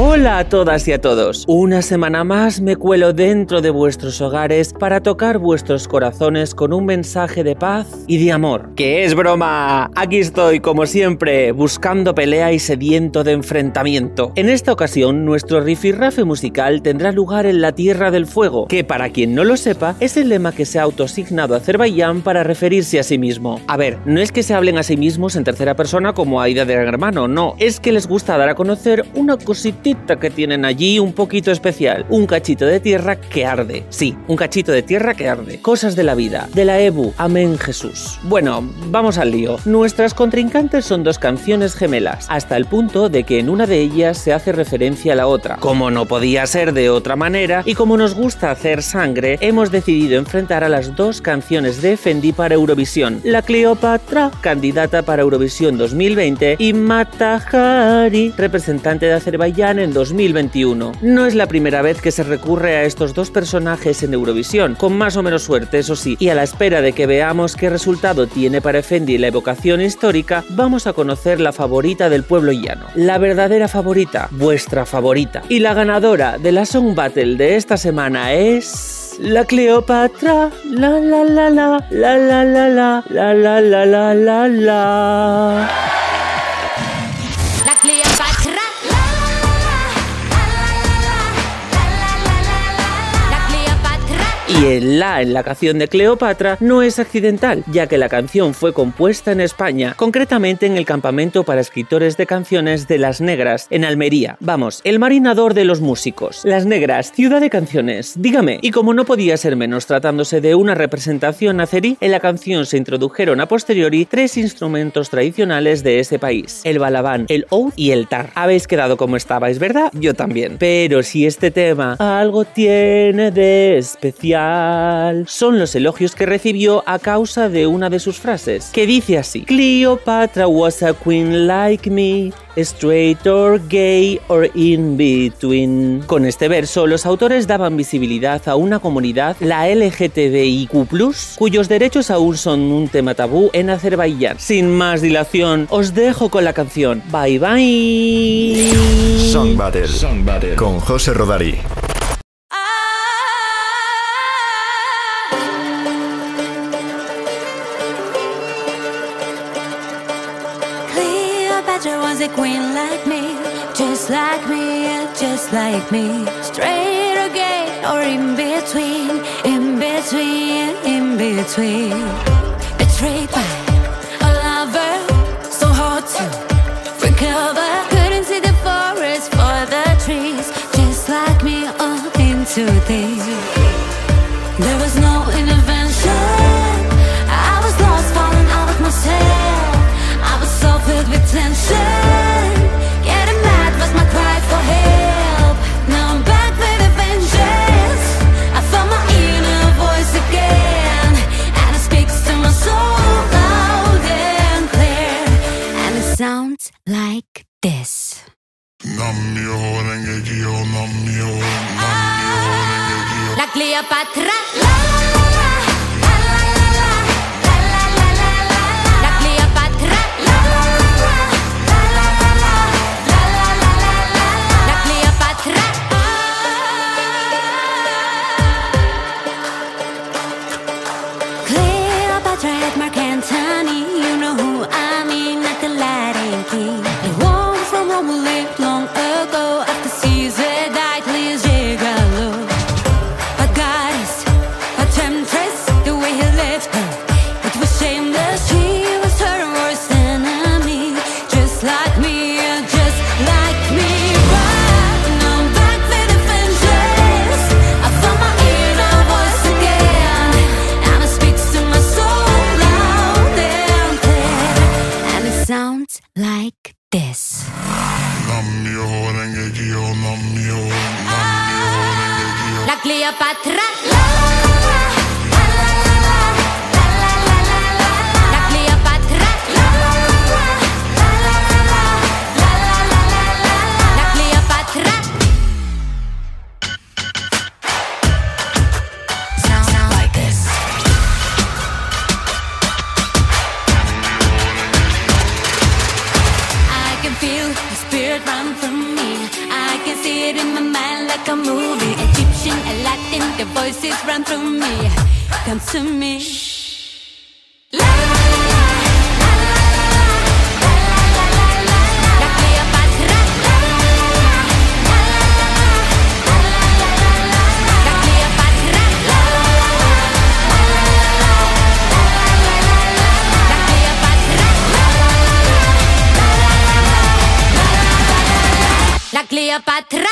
Hola a todas y a todos. Una semana más me cuelo dentro de vuestros hogares para tocar vuestros corazones con un mensaje de paz y de amor. ¡Que es broma! Aquí estoy, como siempre, buscando pelea y sediento de enfrentamiento. En esta ocasión, nuestro rifirrafe musical tendrá lugar en la Tierra del Fuego, que para quien no lo sepa, es el lema que se ha autosignado Azerbaiyán para referirse a sí mismo. A ver, no es que se hablen a sí mismos en tercera persona como Aida de Hermano, no, es que les gusta dar a conocer una cosita que tienen allí un poquito especial. Un cachito de tierra que arde. Sí, un cachito de tierra que arde. Cosas de la vida. De la EBU. Amén Jesús. Bueno, vamos al lío. Nuestras contrincantes son dos canciones gemelas, hasta el punto de que en una de ellas se hace referencia a la otra. Como no podía ser de otra manera, y como nos gusta hacer sangre, hemos decidido enfrentar a las dos canciones de Fendi para Eurovisión. La Cleopatra, candidata para Eurovisión 2020, y Matahari, representante de Azerbaiyán en 2021. No es la primera vez que se recurre a estos dos personajes en Eurovisión, con más o menos suerte, eso sí, y a la espera de que veamos qué resultado tiene para Fendi la evocación histórica, vamos a conocer la favorita del pueblo llano. La verdadera favorita, vuestra favorita. Y la ganadora de la Song Battle de esta semana es... La Cleopatra, la la la la, la la la la, la la la la la la. Y el la en la canción de Cleopatra no es accidental, ya que la canción fue compuesta en España, concretamente en el campamento para escritores de canciones de Las Negras, en Almería. Vamos, el marinador de los músicos. Las Negras, ciudad de canciones. Dígame. Y como no podía ser menos tratándose de una representación azerí, en la canción se introdujeron a posteriori tres instrumentos tradicionales de ese país: el balabán, el oud y el tar. Habéis quedado como estabais, ¿verdad? Yo también. Pero si este tema algo tiene de especial, son los elogios que recibió a causa de una de sus frases, que dice así: Cleopatra was a queen like me, straight or gay or in between. Con este verso, los autores daban visibilidad a una comunidad, la LGTBIQ, cuyos derechos aún son un tema tabú en Azerbaiyán. Sin más dilación, os dejo con la canción. Bye bye. Song Battle, Song Battle. con José Rodari. A queen like me, just like me, just like me. Straight or gay or in between, in between, in between. Betrayed by a lover, so hard to recover. Couldn't see the forest for the trees, just like me, all into these. There was no intervention. I was lost, falling out of myself with tension Getting mad was my cry for help. Now I'm back with vengeance. I found my inner voice again. And it speaks to my soul loud and clear. And it sounds like this. Cleopatra, la, la, la. see. Dio, non mio, non mio, La Cleopatra. It in my mind like a movie. Egyptian, Latin, the voices run through me. Come to me. Cleopatra